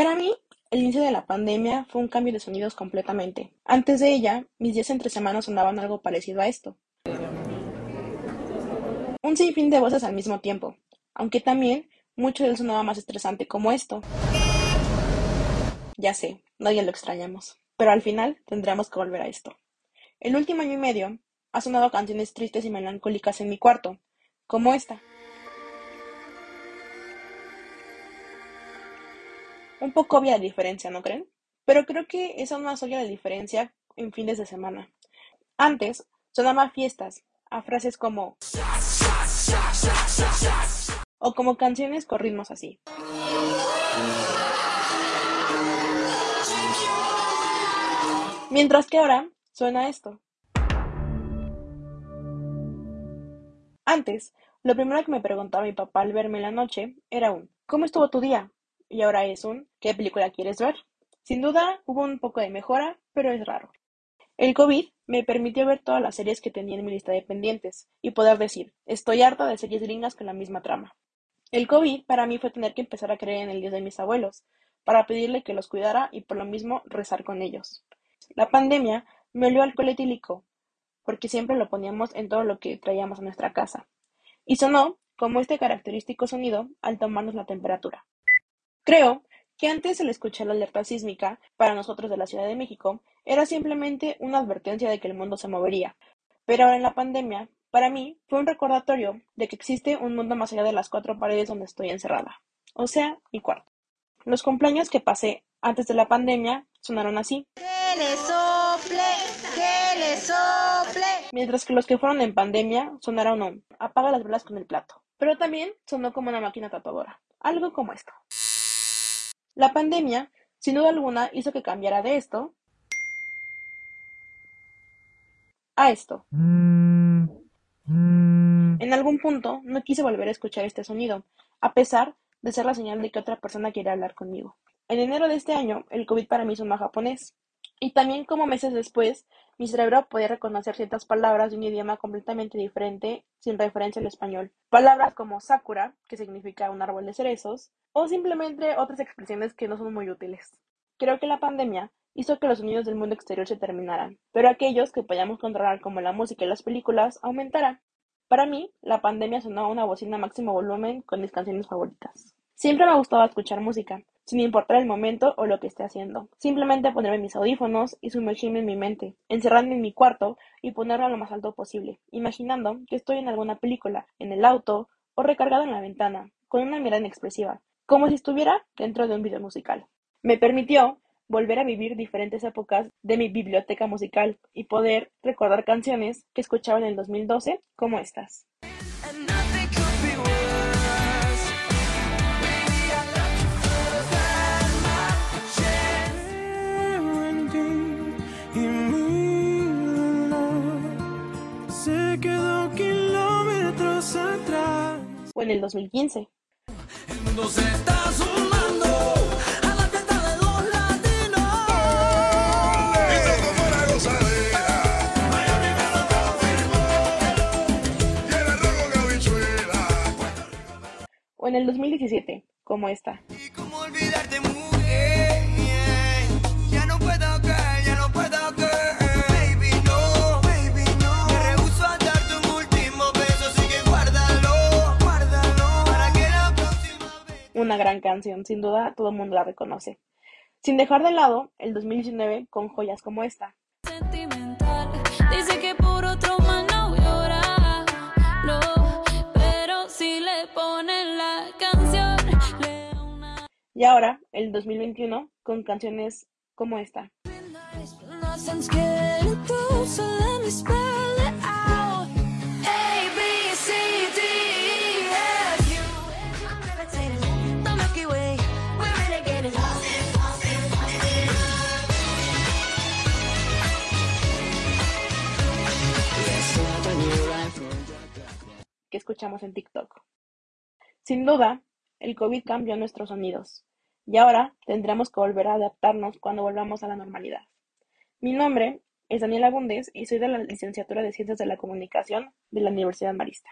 Para mí, el inicio de la pandemia fue un cambio de sonidos completamente. Antes de ella, mis días entre semanas sonaban algo parecido a esto. Un sinfín de voces al mismo tiempo, aunque también mucho de él sonaba más estresante como esto. Ya sé, nadie lo extrañamos, pero al final tendremos que volver a esto. El último año y medio ha sonado canciones tristes y melancólicas en mi cuarto, como esta. Un poco obvia la diferencia, ¿no creen? Pero creo que es aún más obvia la diferencia en fines de semana. Antes sonaba fiestas, a frases como o como canciones con ritmos así. Mientras que ahora suena esto. Antes, lo primero que me preguntaba mi papá al verme en la noche era un ¿Cómo estuvo tu día? Y ahora es un ¿qué película quieres ver? Sin duda hubo un poco de mejora, pero es raro. El COVID me permitió ver todas las series que tenía en mi lista de pendientes y poder decir, estoy harta de series gringas con la misma trama. El COVID para mí fue tener que empezar a creer en el Dios de mis abuelos, para pedirle que los cuidara y por lo mismo rezar con ellos. La pandemia me olió al coletílico, porque siempre lo poníamos en todo lo que traíamos a nuestra casa. Y sonó como este característico sonido al tomarnos la temperatura. Creo que antes el escuchar la alerta sísmica, para nosotros de la Ciudad de México, era simplemente una advertencia de que el mundo se movería. Pero ahora en la pandemia, para mí, fue un recordatorio de que existe un mundo más allá de las cuatro paredes donde estoy encerrada. O sea, mi cuarto. Los cumpleaños que pasé antes de la pandemia sonaron así. Que le sople, que le sople. Mientras que los que fueron en pandemia sonaron un apaga las velas con el plato. Pero también sonó como una máquina tatuadora. Algo como esto. La pandemia, sin duda alguna, hizo que cambiara de esto a esto. En algún punto no quise volver a escuchar este sonido, a pesar de ser la señal de que otra persona quiere hablar conmigo. En enero de este año, el COVID para mí sonó japonés, y también como meses después, mi cerebro podía reconocer ciertas palabras de un idioma completamente diferente sin referencia al español. Palabras como sakura, que significa un árbol de cerezos, o simplemente otras expresiones que no son muy útiles. Creo que la pandemia hizo que los sonidos del mundo exterior se terminaran, pero aquellos que podíamos controlar como la música y las películas aumentaran. Para mí, la pandemia sonó a una bocina máximo volumen con mis canciones favoritas. Siempre me ha gustado escuchar música, sin importar el momento o lo que esté haciendo. Simplemente ponerme mis audífonos y sumergirme en mi mente, encerrarme en mi cuarto y ponerlo lo más alto posible, imaginando que estoy en alguna película, en el auto o recargado en la ventana, con una mirada inexpresiva, como si estuviera dentro de un video musical. Me permitió volver a vivir diferentes épocas de mi biblioteca musical y poder recordar canciones que escuchaba en el 2012 como estas. O en el 2015. El mundo se está sumando a la fiesta de los latinos. Esto como una gozadera. Miami me lo confirmó. Y el arroz con habichuela. O en el 2017, como esta. Y olvidarte Una gran canción, sin duda todo el mundo la reconoce. Sin dejar de lado el 2019 con joyas como esta. Sentimental, dice que por otro más no llora, no, pero si le ponen la canción, le da una Y ahora, el 2021, con canciones como esta. Que escuchamos en TikTok. Sin duda, el COVID cambió nuestros sonidos y ahora tendremos que volver a adaptarnos cuando volvamos a la normalidad. Mi nombre es Daniela Bundes y soy de la licenciatura de Ciencias de la Comunicación de la Universidad Marista.